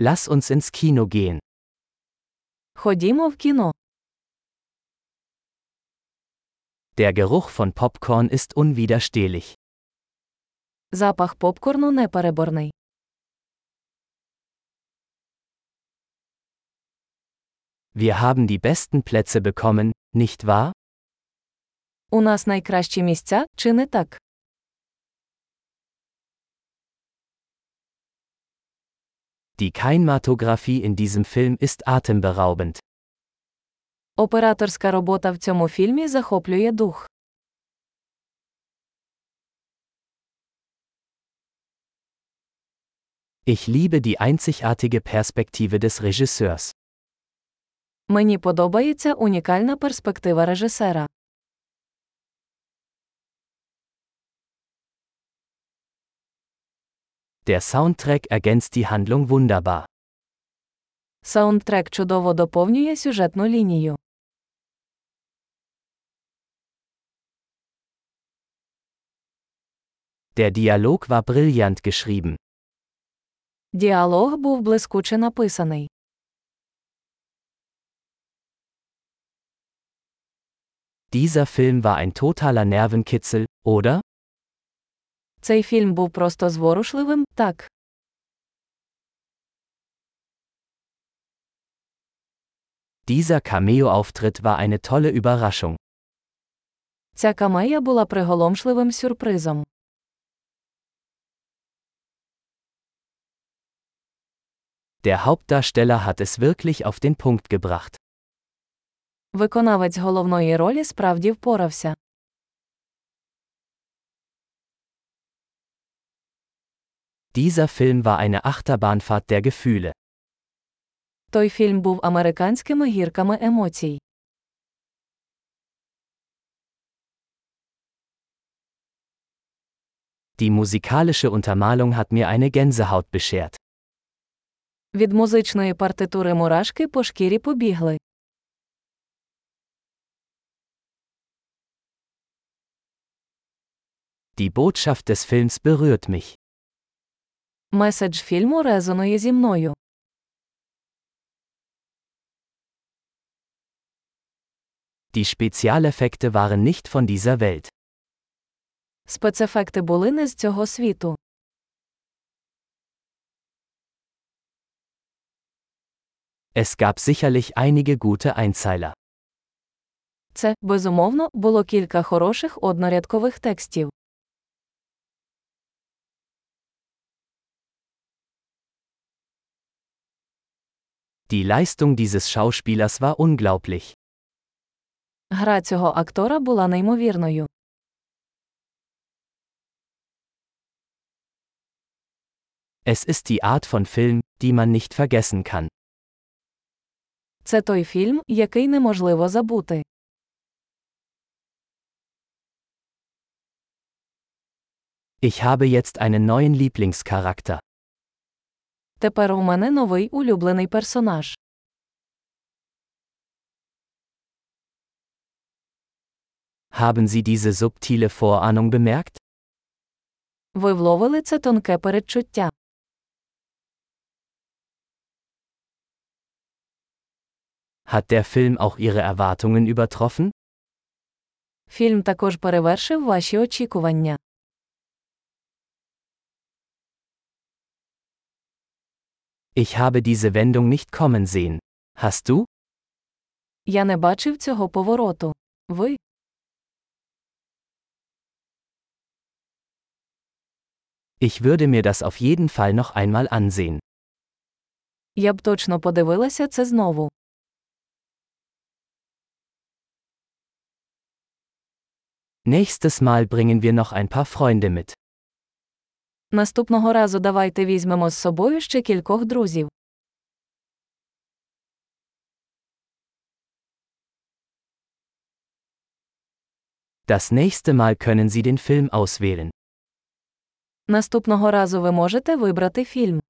Lass uns ins Kino gehen. Ходімо в кіно. Der Geruch von Popcorn ist unwiderstehlich. Запах попкорну непереборний. Wir haben die besten Plätze bekommen, nicht wahr? У нас найкращі місця, чи не так? Die Kinematographie in diesem Film ist atemberaubend. Операторська робота в цьому фільмі захоплює дух. Ich liebe die einzigartige Perspektive des Regisseurs. Мені подобається унікальна перспектива режисера. Der Soundtrack ergänzt die Handlung wunderbar. Саундтрек чудово доповнює сюжетну лінію. Der Dialog war brillant geschrieben. Діалог був блискуче написаний. Dieser Film war ein totaler Nervenkitzel, oder? Цей фільм був просто зворушливим, так. Dieser Cameo-Auftritt war eine tolle Überraschung. Ця камея була приголомшливим сюрпризом. Der Hauptdarsteller hat es wirklich auf den Punkt gebracht. Виконавець головної ролі справді впорався. Dieser Film war eine Achterbahnfahrt der Gefühle. Той фільм був американськими гірками емоцій. Die musikalische Untermalung hat mir eine Gänsehaut beschert. Від музичної партитури мурашки по шкірі побігли. Die Botschaft des Films berührt mich. Меседж фільму резонує зі мною. Die Spezialeffekte waren nicht von dieser Welt. Спецефекти були не з цього світу. Es gab sicherlich einige gute Einzeiler. Це, безумовно, було кілька хороших однорядкових текстів. Die Leistung dieses Schauspielers war unglaublich. Гра цього актора була неймовірною. Es ist die Art von Film, die man nicht vergessen kann. Це той фільм, який неможливо забути. Ich habe jetzt einen neuen Lieblingscharakter. Тепер у мене новий улюблений персонаж. Haben Sie diese subtile Vorahnung bemerkt? Ви вловили це тонке передчуття. Hat der Film auch Ihre Erwartungen übertroffen? Фільм також перевершив ваші очікування. Ich habe diese Wendung nicht kommen sehen. Hast du? Я не бачив цього повороту. Ви? Ich würde mir das auf jeden Fall noch einmal ansehen. Я б точно подивилася це знову. Nächstes Mal bringen wir noch ein paar Freunde mit. Наступного разу давайте візьмемо з собою ще кількох друзів. Das nächste Mal können Sie den Film auswählen. Наступного разу ви можете вибрати фільм.